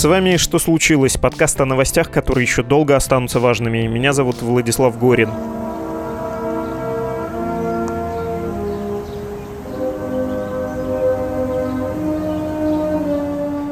С вами «Что случилось?» Подкаст о новостях, которые еще долго останутся важными. Меня зовут Владислав Горин.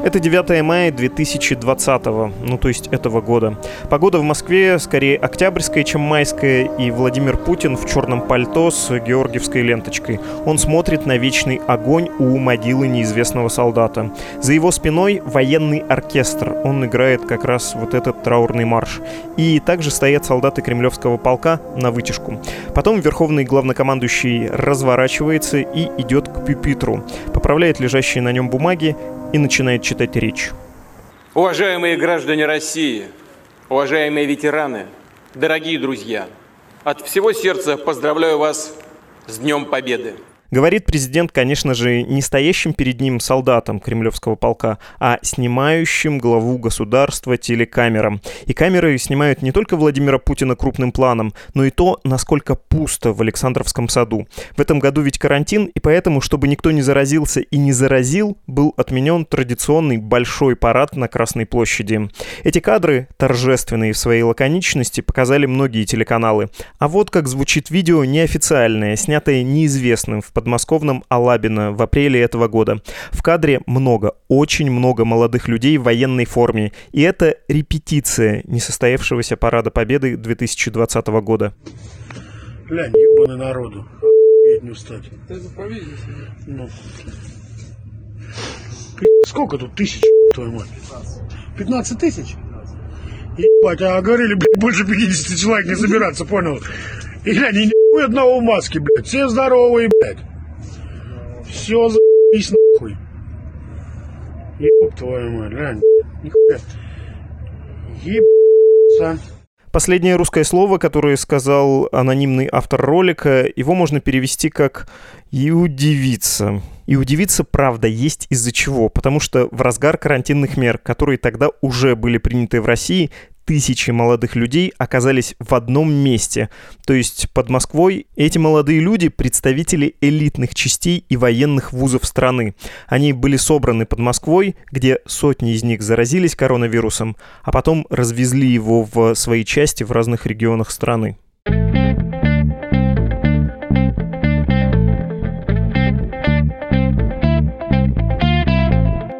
Это 9 мая 2020, ну то есть этого года. Погода в Москве скорее октябрьская, чем майская, и Владимир Путин в черном пальто с георгиевской ленточкой. Он смотрит на вечный огонь у могилы неизвестного солдата. За его спиной военный оркестр. Он играет как раз вот этот траурный марш. И также стоят солдаты кремлевского полка на вытяжку. Потом верховный главнокомандующий разворачивается и идет к пюпитру. Поправляет лежащие на нем бумаги и начинает читать речь. Уважаемые граждане России, уважаемые ветераны, дорогие друзья, от всего сердца поздравляю вас с Днем Победы. Говорит президент, конечно же, не стоящим перед ним солдатом кремлевского полка, а снимающим главу государства телекамерам. И камеры снимают не только Владимира Путина крупным планом, но и то, насколько пусто в Александровском саду. В этом году ведь карантин, и поэтому, чтобы никто не заразился и не заразил, был отменен традиционный большой парад на Красной площади. Эти кадры, торжественные в своей лаконичности, показали многие телеканалы. А вот как звучит видео неофициальное, снятое неизвестным в подмосковном Алабино в апреле этого года. В кадре много, очень много молодых людей в военной форме. И это репетиция несостоявшегося Парада Победы 2020 года. Глянь, ебаный народу. Охуеть не устать. Ну. Сколько тут тысяч, твою мать? 15 тысяч? Ебать, а говорили, блядь, больше 50 человек не собираться, понял? И глянь, ни одного в маске, блядь. Все здоровые, блядь. Все за***ись нахуй. Еб твою мать, глянь. Нихуя. Ебаться. Последнее русское слово, которое сказал анонимный автор ролика, его можно перевести как «и удивиться». И удивиться, правда, есть из-за чего. Потому что в разгар карантинных мер, которые тогда уже были приняты в России, тысячи молодых людей оказались в одном месте. То есть под Москвой эти молодые люди – представители элитных частей и военных вузов страны. Они были собраны под Москвой, где сотни из них заразились коронавирусом, а потом развезли его в свои части в разных регионах страны.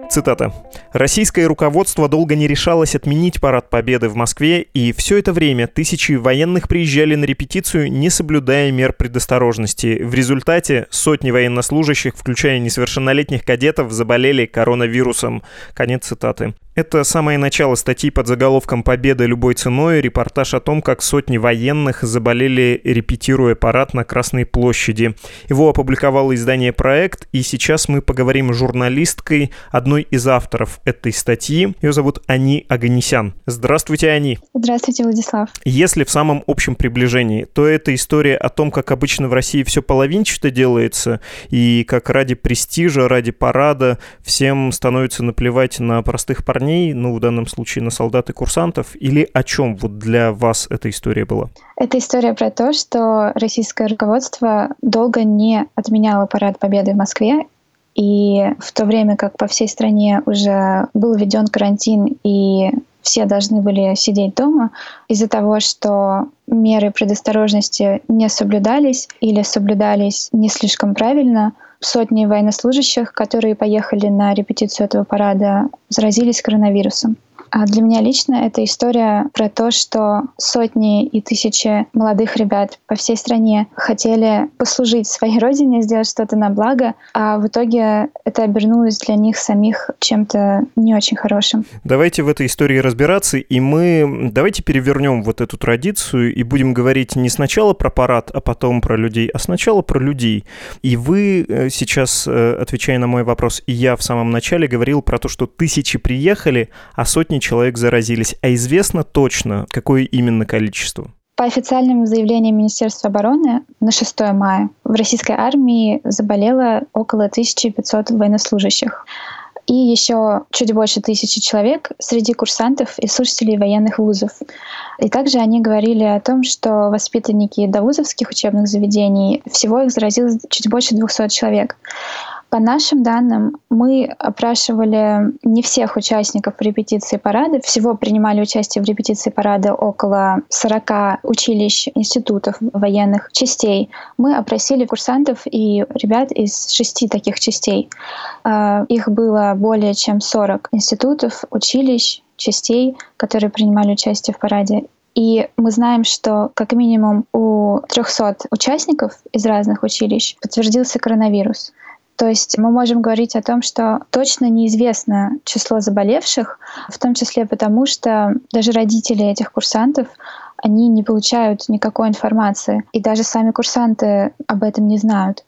Цитата. «Российское руководство долго не решалось отменить Парад Победы в Москве, и все это время тысячи военных приезжали на репетицию, не соблюдая мер предосторожности. В результате сотни военнослужащих, включая несовершеннолетних кадетов, заболели коронавирусом». Конец цитаты. Это самое начало статьи под заголовком «Победа любой ценой», репортаж о том, как сотни военных заболели, репетируя парад на Красной площади. Его опубликовало издание «Проект», и сейчас мы поговорим с журналисткой, одной из авторов этой статьи. Ее зовут Ани Аганесян. Здравствуйте, Ани. Здравствуйте, Владислав. Если в самом общем приближении, то это история о том, как обычно в России все половинчато делается, и как ради престижа, ради парада всем становится наплевать на простых парней, парней, ну, в данном случае на солдат и курсантов, или о чем вот для вас эта история была? Это история про то, что российское руководство долго не отменяло парад Победы в Москве, и в то время как по всей стране уже был введен карантин и все должны были сидеть дома из-за того, что меры предосторожности не соблюдались или соблюдались не слишком правильно — сотни военнослужащих, которые поехали на репетицию этого парада, заразились коронавирусом. А для меня лично это история про то, что сотни и тысячи молодых ребят по всей стране хотели послужить своей родине, сделать что-то на благо, а в итоге это обернулось для них самих чем-то не очень хорошим. Давайте в этой истории разбираться, и мы давайте перевернем вот эту традицию и будем говорить не сначала про парад, а потом про людей, а сначала про людей. И вы э, сейчас, э, отвечая на мой вопрос, и я в самом начале говорил про то, что тысячи приехали, а сотни человек заразились. А известно точно, какое именно количество? По официальным заявлениям Министерства обороны на 6 мая в российской армии заболело около 1500 военнослужащих и еще чуть больше тысячи человек среди курсантов и слушателей военных вузов. И также они говорили о том, что воспитанники довузовских учебных заведений, всего их заразилось чуть больше 200 человек. По нашим данным, мы опрашивали не всех участников репетиции парада. Всего принимали участие в репетиции парада около 40 училищ, институтов, военных частей. Мы опросили курсантов и ребят из шести таких частей. А, их было более чем 40 институтов, училищ, частей, которые принимали участие в параде. И мы знаем, что как минимум у 300 участников из разных училищ подтвердился коронавирус. То есть мы можем говорить о том, что точно неизвестно число заболевших, в том числе потому, что даже родители этих курсантов они не получают никакой информации. И даже сами курсанты об этом не знают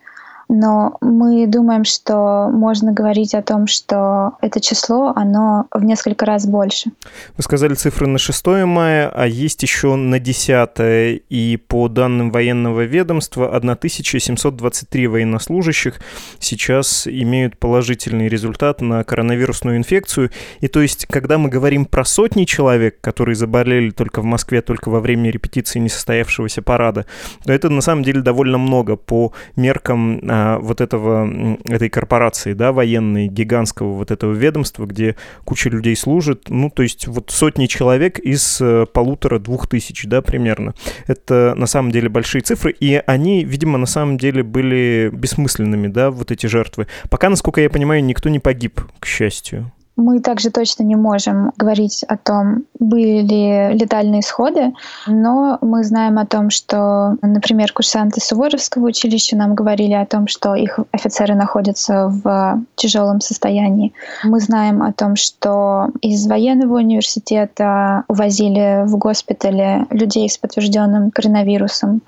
но мы думаем, что можно говорить о том, что это число, оно в несколько раз больше. Вы сказали цифры на 6 мая, а есть еще на 10, и по данным военного ведомства 1723 военнослужащих сейчас имеют положительный результат на коронавирусную инфекцию. И то есть, когда мы говорим про сотни человек, которые заболели только в Москве, только во время репетиции несостоявшегося парада, то это на самом деле довольно много по меркам а, вот этого, этой корпорации, да, военной, гигантского вот этого ведомства, где куча людей служит, ну, то есть вот сотни человек из э, полутора-двух тысяч, да, примерно. Это на самом деле большие цифры, и они, видимо, на самом деле были бессмысленными, да, вот эти жертвы. Пока, насколько я понимаю, никто не погиб, к счастью. Мы также точно не можем говорить о том, были ли летальные исходы, но мы знаем о том, что, например, курсанты Суворовского училища нам говорили о том, что их офицеры находятся в тяжелом состоянии. Мы знаем о том, что из военного университета увозили в госпитале людей с подтвержденным коронавирусом.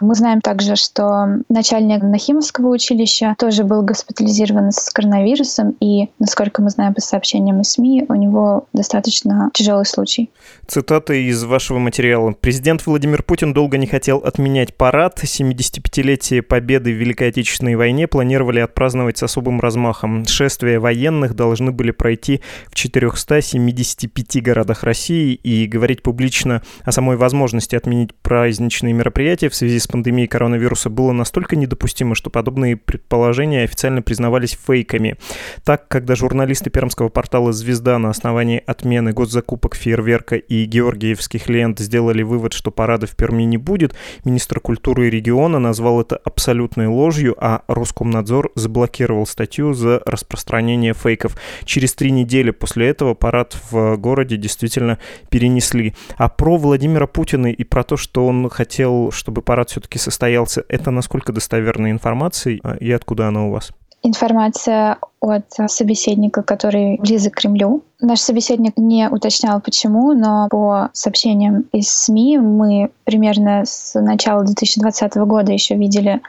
Мы знаем также, что начальник Нахимовского училища тоже был госпитализирован с коронавирусом, и, насколько мы знаем по сообщениям из СМИ, у него достаточно тяжелый случай. Цитата из вашего материала. Президент Владимир Путин долго не хотел отменять парад. 75-летие победы в Великой Отечественной войне планировали отпраздновать с особым размахом. Шествия военных должны были пройти в 475 городах России и говорить публично о самой возможности отменить праздничные мероприятия в связи с с пандемией коронавируса было настолько недопустимо, что подобные предположения официально признавались фейками. Так, когда журналисты пермского портала «Звезда» на основании отмены госзакупок фейерверка и георгиевских лент сделали вывод, что парада в Перми не будет, министр культуры региона назвал это абсолютной ложью, а Роскомнадзор заблокировал статью за распространение фейков. Через три недели после этого парад в городе действительно перенесли. А про Владимира Путина и про то, что он хотел, чтобы парад все-таки состоялся, это насколько достоверная информация а, и откуда она у вас? Информация от собеседника, который близок к Кремлю. Наш собеседник не уточнял почему, но по сообщениям из СМИ мы примерно с начала 2020 года еще видели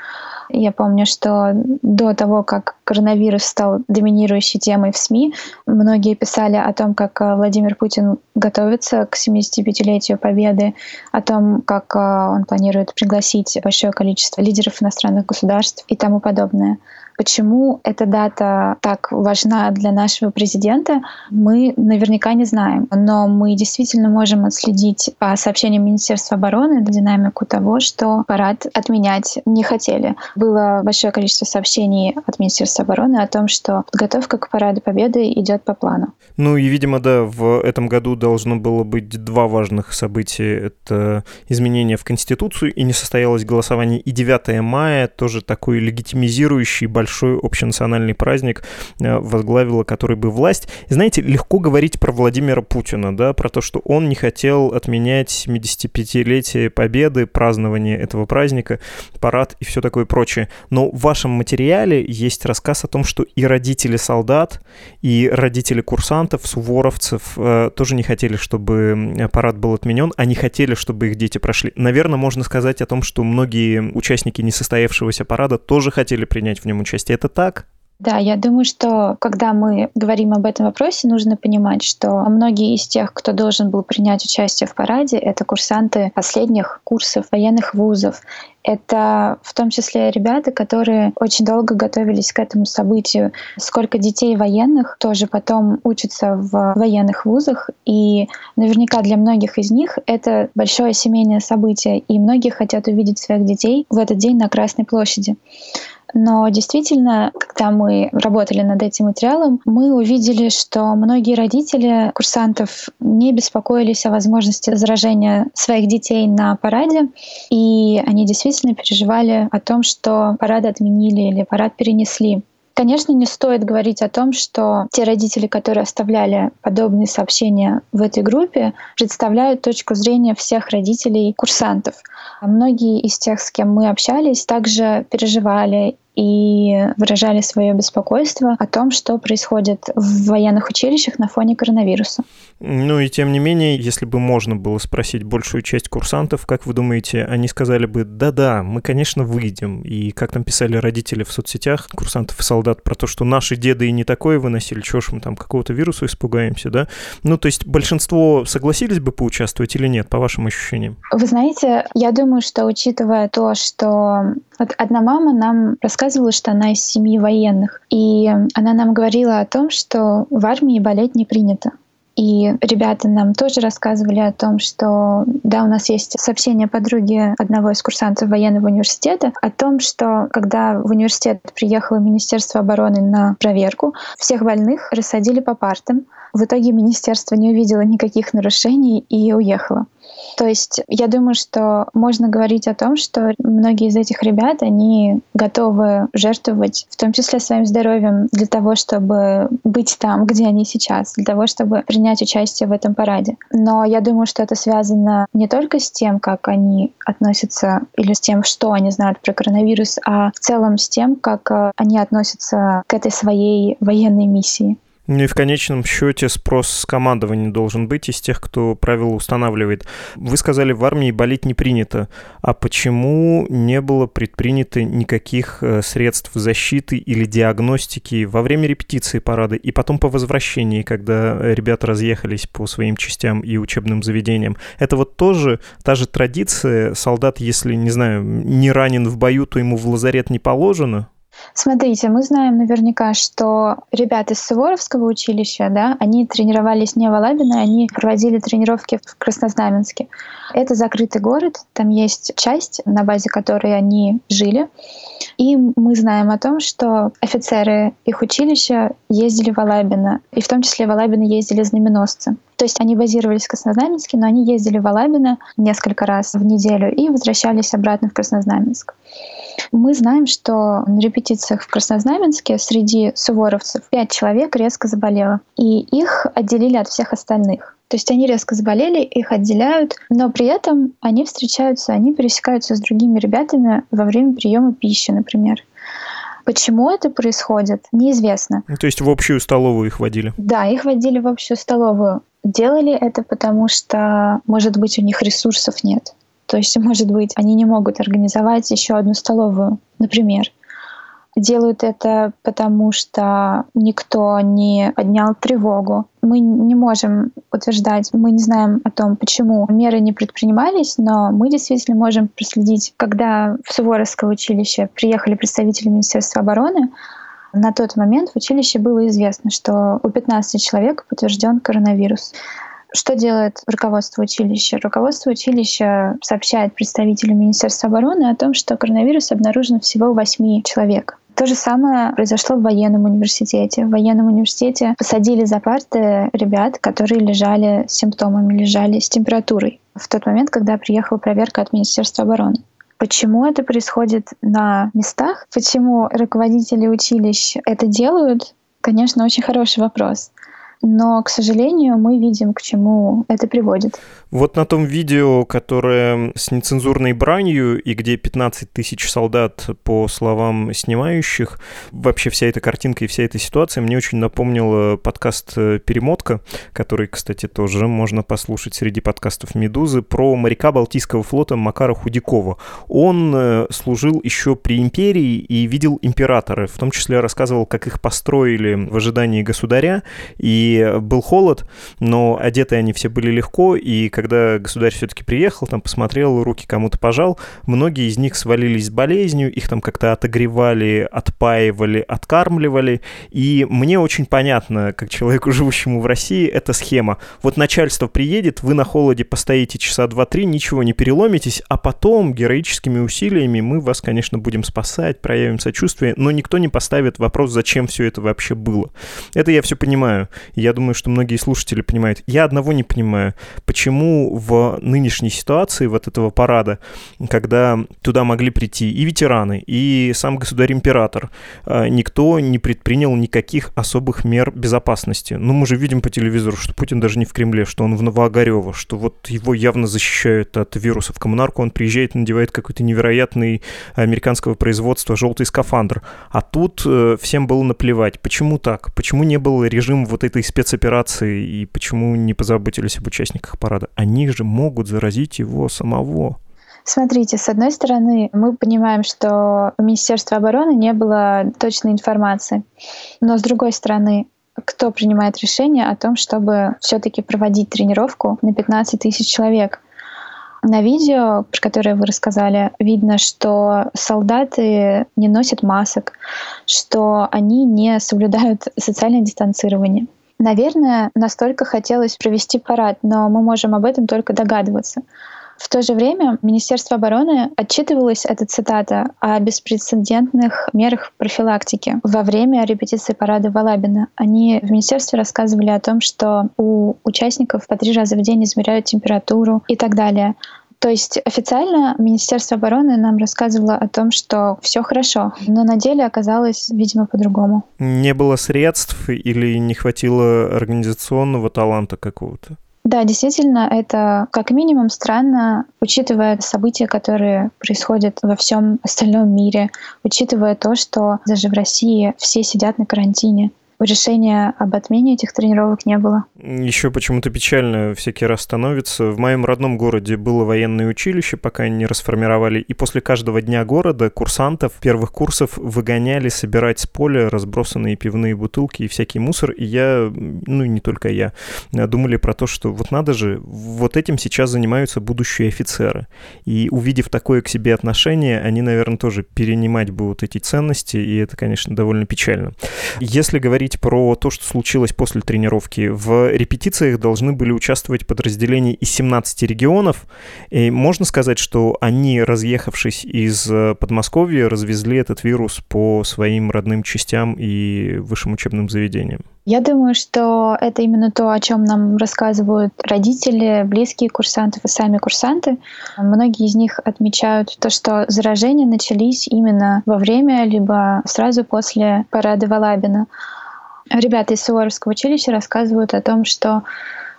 я помню, что до того, как коронавирус стал доминирующей темой в СМИ, многие писали о том, как э, Владимир Путин готовится к 75-летию Победы, о том, как э, он планирует пригласить большое количество лидеров иностранных государств и тому подобное. Почему эта дата так важна для нашего президента, мы наверняка не знаем. Но мы действительно можем отследить по сообщениям Министерства обороны динамику того, что парад отменять не хотели. Было большое количество сообщений от Министерства обороны о том, что подготовка к параду Победы идет по плану. Ну и, видимо, да, в этом году должно было быть два важных события. Это изменение в Конституцию, и не состоялось голосование. И 9 мая тоже такой легитимизирующий большой большой общенациональный праздник, э, возглавила который бы власть. И знаете, легко говорить про Владимира Путина, да, про то, что он не хотел отменять 75-летие Победы, празднование этого праздника, парад и все такое прочее. Но в вашем материале есть рассказ о том, что и родители солдат, и родители курсантов, суворовцев э, тоже не хотели, чтобы парад был отменен, они хотели, чтобы их дети прошли. Наверное, можно сказать о том, что многие участники несостоявшегося парада тоже хотели принять в нем участие участие. Это так? Да, я думаю, что когда мы говорим об этом вопросе, нужно понимать, что многие из тех, кто должен был принять участие в параде, это курсанты последних курсов военных вузов. Это в том числе ребята, которые очень долго готовились к этому событию. Сколько детей военных тоже потом учатся в военных вузах, и наверняка для многих из них это большое семейное событие, и многие хотят увидеть своих детей в этот день на Красной площади. Но действительно, когда мы работали над этим материалом, мы увидели, что многие родители курсантов не беспокоились о возможности заражения своих детей на параде, и они действительно переживали о том, что парад отменили или парад перенесли. Конечно, не стоит говорить о том, что те родители, которые оставляли подобные сообщения в этой группе, представляют точку зрения всех родителей курсантов. Многие из тех, с кем мы общались, также переживали и выражали свое беспокойство о том, что происходит в военных училищах на фоне коронавируса. Ну и тем не менее, если бы можно было спросить большую часть курсантов, как вы думаете, они сказали бы, да-да, мы, конечно, выйдем. И как там писали родители в соцсетях, курсантов и солдат, про то, что наши деды и не такое выносили, чего ж мы там какого-то вируса испугаемся, да? Ну, то есть большинство согласились бы поучаствовать или нет, по вашим ощущениям? Вы знаете, я думаю, что учитывая то, что вот одна мама нам рассказывала, что она из семьи военных, и она нам говорила о том, что в армии болеть не принято. И ребята нам тоже рассказывали о том, что да, у нас есть сообщение подруги одного из курсантов военного университета о том, что когда в университет приехало Министерство обороны на проверку, всех больных рассадили по партам. В итоге министерство не увидело никаких нарушений и уехало. То есть я думаю, что можно говорить о том, что многие из этих ребят, они готовы жертвовать, в том числе своим здоровьем, для того, чтобы быть там, где они сейчас, для того, чтобы принять участие в этом параде. Но я думаю, что это связано не только с тем, как они относятся или с тем, что они знают про коронавирус, а в целом с тем, как э, они относятся к этой своей военной миссии. Ну и в конечном счете спрос с командования должен быть из тех, кто правила устанавливает. Вы сказали, в армии болеть не принято. А почему не было предпринято никаких э, средств защиты или диагностики во время репетиции парада и потом по возвращении, когда ребята разъехались по своим частям и учебным заведениям? Это вот тоже та же традиция. Солдат, если, не знаю, не ранен в бою, то ему в лазарет не положено? Смотрите, мы знаем наверняка, что ребята из Суворовского училища, да, они тренировались не в Алабино, они проводили тренировки в Краснознаменске. Это закрытый город, там есть часть, на базе которой они жили. И мы знаем о том, что офицеры их училища ездили в Алабино, и в том числе в Алабино ездили знаменосцы. То есть они базировались в Краснознаменске, но они ездили в Алабино несколько раз в неделю и возвращались обратно в Краснознаменск. Мы знаем, что на репетициях в Краснознаменске среди суворовцев пять человек резко заболело, и их отделили от всех остальных. То есть они резко заболели, их отделяют, но при этом они встречаются, они пересекаются с другими ребятами во время приема пищи, например. Почему это происходит, неизвестно. Ну, то есть в общую столовую их водили? Да, их водили в общую столовую. Делали это потому, что, может быть, у них ресурсов нет. То есть, может быть, они не могут организовать еще одну столовую, например. Делают это потому, что никто не поднял тревогу. Мы не можем утверждать, мы не знаем о том, почему меры не предпринимались, но мы действительно можем проследить, когда в Суворовское училище приехали представители Министерства обороны, на тот момент в училище было известно, что у 15 человек подтвержден коронавирус. Что делает руководство училища? Руководство училища сообщает представителю Министерства обороны о том, что коронавирус обнаружен всего у 8 человек. То же самое произошло в военном университете. В военном университете посадили за парты ребят, которые лежали с симптомами, лежали с температурой в тот момент, когда приехала проверка от Министерства обороны. Почему это происходит на местах? Почему руководители училищ это делают? Конечно, очень хороший вопрос но, к сожалению, мы видим, к чему это приводит. Вот на том видео, которое с нецензурной бранью и где 15 тысяч солдат, по словам снимающих, вообще вся эта картинка и вся эта ситуация мне очень напомнила подкаст «Перемотка», который, кстати, тоже можно послушать среди подкастов «Медузы», про моряка Балтийского флота Макара Худякова. Он э, служил еще при империи и видел императоры, в том числе рассказывал, как их построили в ожидании государя, и был холод, но одеты они все были легко, и когда государь все-таки приехал, там посмотрел, руки кому-то пожал, многие из них свалились с болезнью, их там как-то отогревали, отпаивали, откармливали, и мне очень понятно, как человеку, живущему в России, эта схема. Вот начальство приедет, вы на холоде постоите часа 2-3, ничего не переломитесь, а потом героическими усилиями мы вас, конечно, будем спасать, проявим сочувствие, но никто не поставит вопрос, зачем все это вообще было. Это я все понимаю. Я думаю, что многие слушатели понимают. Я одного не понимаю. Почему в нынешней ситуации вот этого парада, когда туда могли прийти и ветераны, и сам государь-император, а, никто не предпринял никаких особых мер безопасности. Ну, мы же видим по телевизору, что Путин даже не в Кремле, что он в Новоогарево, что вот его явно защищают от вирусов. Коммунарку он приезжает, надевает какой-то невероятный американского производства желтый скафандр. А тут э, всем было наплевать. Почему так? Почему не был режим вот этой спецоперации и почему не позаботились об участниках парада? Они же могут заразить его самого. Смотрите, с одной стороны, мы понимаем, что у Министерства обороны не было точной информации. Но с другой стороны, кто принимает решение о том, чтобы все-таки проводить тренировку на 15 тысяч человек? На видео, про которое вы рассказали, видно, что солдаты не носят масок, что они не соблюдают социальное дистанцирование. Наверное, настолько хотелось провести парад, но мы можем об этом только догадываться. В то же время Министерство обороны отчитывалось, эта цитата, о беспрецедентных мерах профилактики во время репетиции парада Валабина. Они в министерстве рассказывали о том, что у участников по три раза в день измеряют температуру и так далее. То есть официально Министерство обороны нам рассказывало о том, что все хорошо, но на деле оказалось, видимо, по-другому. Не было средств или не хватило организационного таланта какого-то? Да, действительно, это как минимум странно, учитывая события, которые происходят во всем остальном мире, учитывая то, что даже в России все сидят на карантине решения об отмене этих тренировок не было. Еще почему-то печально всякий раз становится. В моем родном городе было военное училище, пока они не расформировали, и после каждого дня города курсантов первых курсов выгоняли собирать с поля разбросанные пивные бутылки и всякий мусор, и я, ну не только я, думали про то, что вот надо же, вот этим сейчас занимаются будущие офицеры. И увидев такое к себе отношение, они, наверное, тоже перенимать будут эти ценности, и это, конечно, довольно печально. Если говорить про то, что случилось после тренировки. В репетициях должны были участвовать подразделения из 17 регионов. И можно сказать, что они, разъехавшись из э, Подмосковья, развезли этот вирус по своим родным частям и высшим учебным заведениям. Я думаю, что это именно то, о чем нам рассказывают родители, близкие курсантов и сами курсанты. Многие из них отмечают то, что заражения начались именно во время либо сразу после парада Валабина. Ребята из Суворовского училища рассказывают о том, что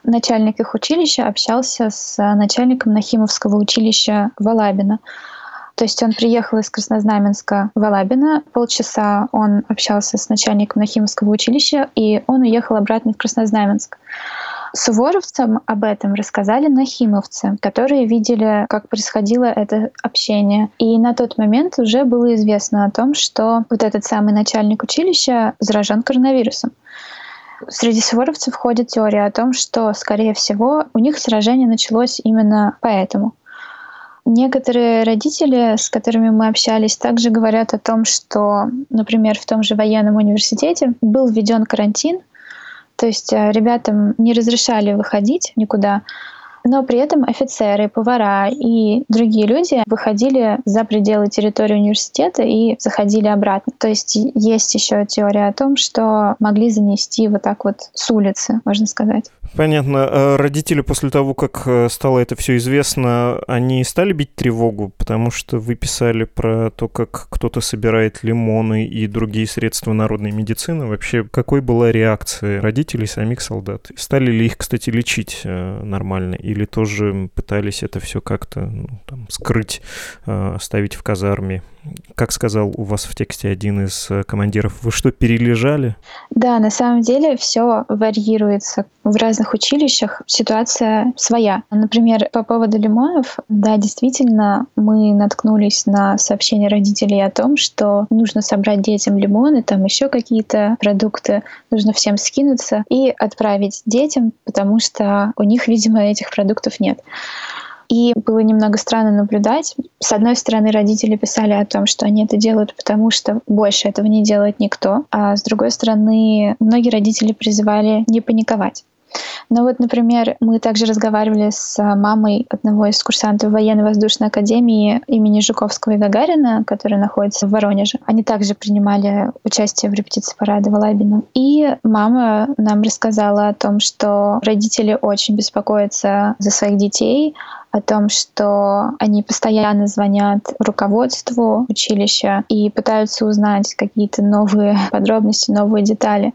начальник их училища общался с начальником Нахимовского училища Валабина. То есть он приехал из Краснознаменска в Алабино, полчаса он общался с начальником Нахимовского училища, и он уехал обратно в Краснознаменск. Суворовцам об этом рассказали нахимовцы, которые видели, как происходило это общение. И на тот момент уже было известно о том, что вот этот самый начальник училища заражен коронавирусом. Среди суворовцев ходит теория о том, что, скорее всего, у них сражение началось именно поэтому. Некоторые родители, с которыми мы общались, также говорят о том, что, например, в том же военном университете был введен карантин, то есть э, ребятам не разрешали выходить никуда, но при этом офицеры, повара и другие люди выходили за пределы территории университета и заходили обратно. То есть есть еще теория о том, что могли занести вот так вот с улицы, можно сказать. Понятно. А родители после того, как э, стало это все известно, они стали бить тревогу, потому что вы писали про то, как кто-то собирает лимоны и другие средства народной медицины. Вообще, какой была реакция родителей самих солдат? Стали ли их, кстати, лечить э, нормально или тоже пытались это все как-то ну, там, скрыть, э, оставить в казарме? Как сказал у вас в тексте один из э, командиров, вы что, перележали? Да, на самом деле все варьируется. В разных училищах ситуация своя. Например, по поводу лимонов, да, действительно, мы наткнулись на сообщение родителей о том, что нужно собрать детям лимоны, там еще какие-то продукты, нужно всем скинуться и отправить детям, потому что у них, видимо, этих продуктов нет. И было немного странно наблюдать. С одной стороны, родители писали о том, что они это делают, потому что больше этого не делает никто. А с другой стороны, многие родители призывали не паниковать. Но вот, например, мы также разговаривали с мамой одного из курсантов военно-воздушной академии имени Жуковского и Гагарина, который находится в Воронеже. Они также принимали участие в репетиции парада в Алабино. И мама нам рассказала о том, что родители очень беспокоятся за своих детей, о том, что они постоянно звонят руководству училища и пытаются узнать какие-то новые подробности, новые детали.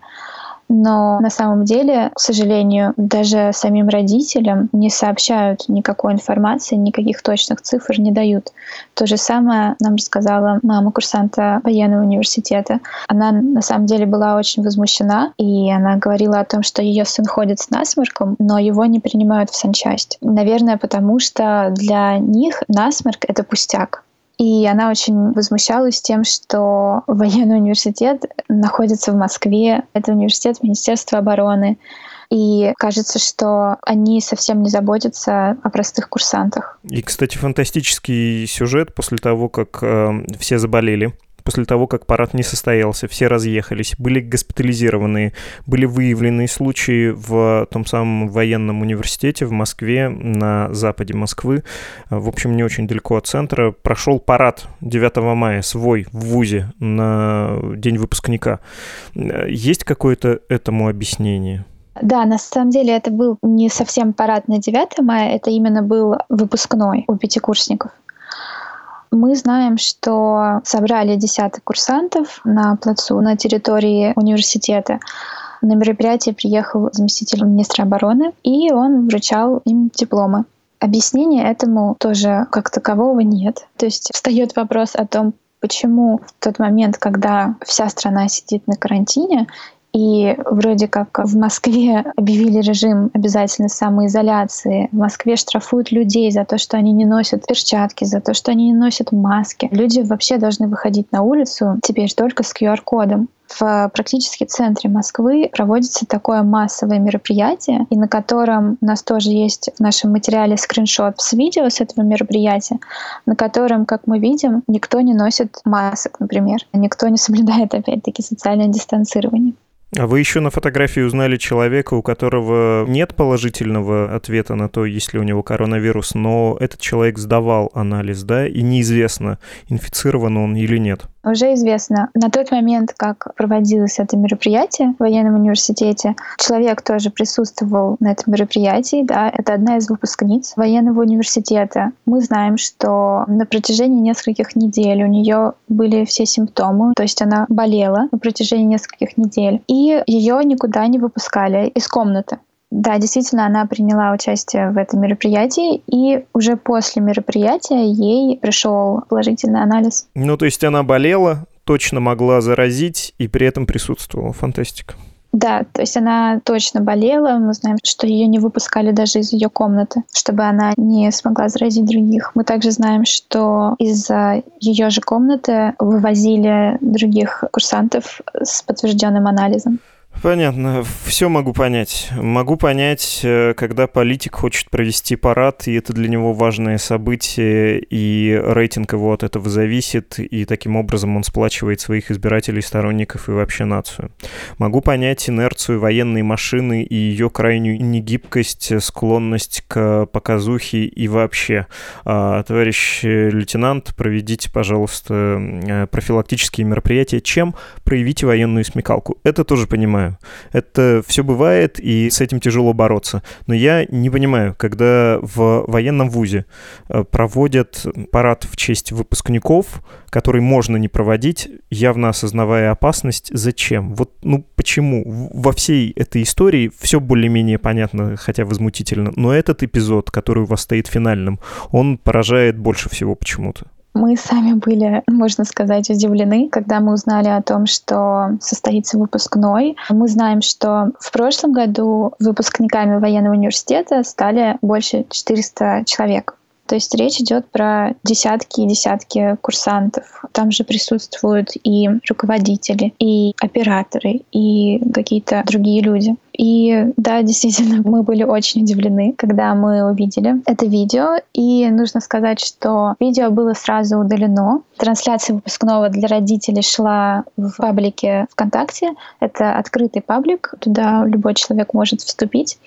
Но на самом деле, к сожалению, даже самим родителям не сообщают никакой информации, никаких точных цифр не дают. То же самое нам рассказала мама курсанта военного университета. Она на самом деле была очень возмущена, и она говорила о том, что ее сын ходит с насморком, но его не принимают в санчасть. Наверное, потому что для них насморк — это пустяк. И она очень возмущалась тем, что военный университет находится в Москве. Это университет Министерства обороны. И кажется, что они совсем не заботятся о простых курсантах. И, кстати, фантастический сюжет после того, как э, все заболели после того, как парад не состоялся, все разъехались, были госпитализированы, были выявлены случаи в том самом военном университете в Москве, на западе Москвы, в общем, не очень далеко от центра. Прошел парад 9 мая, свой, в ВУЗе, на день выпускника. Есть какое-то этому объяснение? Да, на самом деле это был не совсем парад на 9 мая, это именно был выпускной у пятикурсников. Мы знаем, что собрали десяток курсантов на плацу на территории университета. На мероприятие приехал заместитель министра обороны, и он вручал им дипломы. Объяснения этому тоже как такового нет. То есть встает вопрос о том, почему в тот момент, когда вся страна сидит на карантине, и вроде как в Москве объявили режим обязательной самоизоляции. В Москве штрафуют людей за то, что они не носят перчатки, за то, что они не носят маски. Люди вообще должны выходить на улицу теперь только с QR-кодом в практически центре Москвы проводится такое массовое мероприятие, и на котором у нас тоже есть в нашем материале скриншот с видео с этого мероприятия, на котором, как мы видим, никто не носит масок, например. Никто не соблюдает, опять-таки, социальное дистанцирование. А вы еще на фотографии узнали человека, у которого нет положительного ответа на то, есть ли у него коронавирус, но этот человек сдавал анализ, да, и неизвестно, инфицирован он или нет. Уже известно. На тот момент, как проводилось это мероприятие в военном университете, человек тоже присутствовал на этом мероприятии. Да, это одна из выпускниц военного университета. Мы знаем, что на протяжении нескольких недель у нее были все симптомы, то есть она болела на протяжении нескольких недель, и ее никуда не выпускали из комнаты. Да, действительно, она приняла участие в этом мероприятии, и уже после мероприятия ей пришел положительный анализ. Ну, то есть она болела, точно могла заразить и при этом присутствовала. Фантастика. Да, то есть она точно болела. Мы знаем, что ее не выпускали даже из ее комнаты, чтобы она не смогла заразить других. Мы также знаем, что из ее же комнаты вывозили других курсантов с подтвержденным анализом. Понятно, все могу понять. Могу понять, э, когда политик хочет провести парад, и это для него важное событие, и рейтинг его от этого зависит, и таким образом он сплачивает своих избирателей, сторонников и вообще нацию. Могу понять инерцию военной машины и ее крайнюю негибкость, склонность к показухе и вообще. А, товарищ лейтенант, проведите, пожалуйста, э, профилактические мероприятия. Чем проявите военную смекалку? Это тоже понимаю Это все бывает, и с этим тяжело бороться. Но я не понимаю, когда в военном вузе э, проводят парад в честь выпускников, который можно не проводить, явно осознавая опасность, зачем? Вот, ну, почему? Во всей этой истории все более-менее понятно, хотя возмутительно, но этот эпизод, который у вас стоит финальным, он поражает больше всего почему-то. Мы сами были, можно сказать, удивлены, когда мы узнали о том, что состоится выпускной. Мы знаем, что в прошлом году выпускниками военного университета стали больше 400 человек. То есть речь идет про десятки и десятки курсантов. Там же присутствуют и руководители, и операторы, и какие-то другие люди. И да, действительно, мы были очень удивлены, когда мы увидели это видео. И нужно сказать, что видео было сразу удалено. Трансляция выпускного для родителей шла в паблике ВКонтакте. Это открытый паблик, туда любой человек может вступить.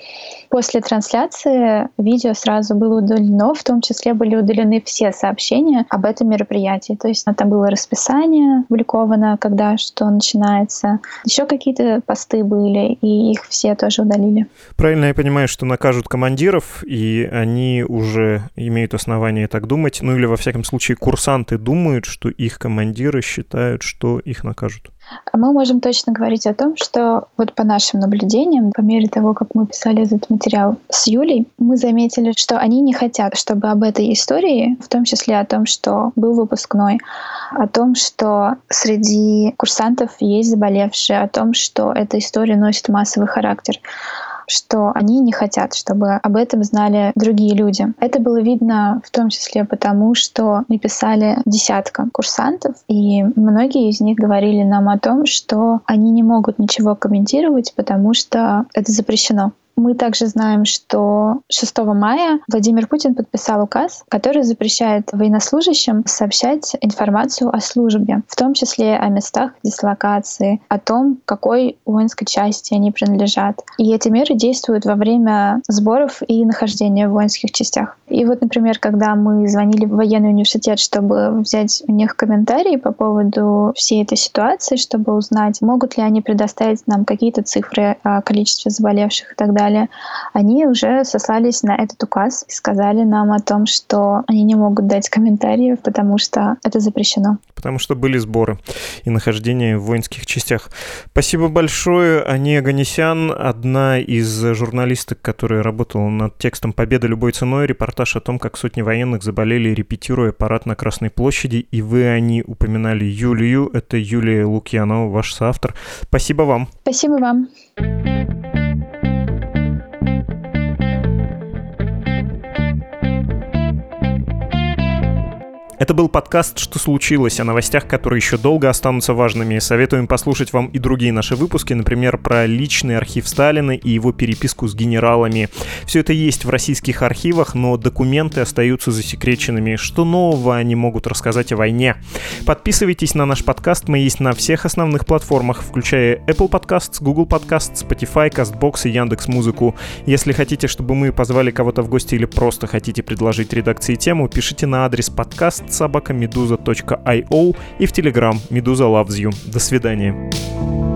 После трансляции видео сразу было удалено, в том числе были удалены все сообщения об этом мероприятии. То есть там было расписание опубликовано, когда что начинается. Еще какие-то посты были, и их все тоже удалили. Правильно я понимаю, что накажут командиров, и они уже имеют основания так думать, ну или во всяком случае курсанты думают, что их командиры считают, что их накажут? Мы можем точно говорить о том, что вот по нашим наблюдениям, по мере того, как мы писали этот материал с Юлей, мы заметили, что они не хотят, чтобы об этой истории, в том числе о том, что был выпускной, о том, что среди курсантов есть заболевшие, о том, что эта история носит массовый характер что они не хотят, чтобы об этом знали другие люди. Это было видно в том числе потому, что мы писали десятка курсантов, и многие из них говорили нам о том, что они не могут ничего комментировать, потому что это запрещено. Мы также знаем, что 6 мая Владимир Путин подписал указ, который запрещает военнослужащим сообщать информацию о службе, в том числе о местах дислокации, о том, какой воинской части они принадлежат. И эти меры действуют во время сборов и нахождения в воинских частях. И вот, например, когда мы звонили в военный университет, чтобы взять у них комментарии по поводу всей этой ситуации, чтобы узнать, могут ли они предоставить нам какие-то цифры о количестве заболевших и так далее, далее, они уже сослались на этот указ и сказали нам о том, что они не могут дать комментариев, потому что это запрещено. Потому что были сборы и нахождение в воинских частях. Спасибо большое. Ания Ганесян, одна из журналисток, которая работала над текстом «Победа любой ценой», репортаж о том, как сотни военных заболели, репетируя парад на Красной площади. И вы они упоминали Юлию. Это Юлия Лукьянова, ваш соавтор. Спасибо вам. Спасибо вам. Это был подкаст «Что случилось?» о новостях, которые еще долго останутся важными. Советуем послушать вам и другие наши выпуски, например, про личный архив Сталина и его переписку с генералами. Все это есть в российских архивах, но документы остаются засекреченными. Что нового они могут рассказать о войне? Подписывайтесь на наш подкаст, мы есть на всех основных платформах, включая Apple Podcasts, Google Podcasts, Spotify, CastBox и Яндекс Музыку. Если хотите, чтобы мы позвали кого-то в гости или просто хотите предложить редакции тему, пишите на адрес подкаст собака медуза.io и в Телеграм Медуза Loves You. До свидания.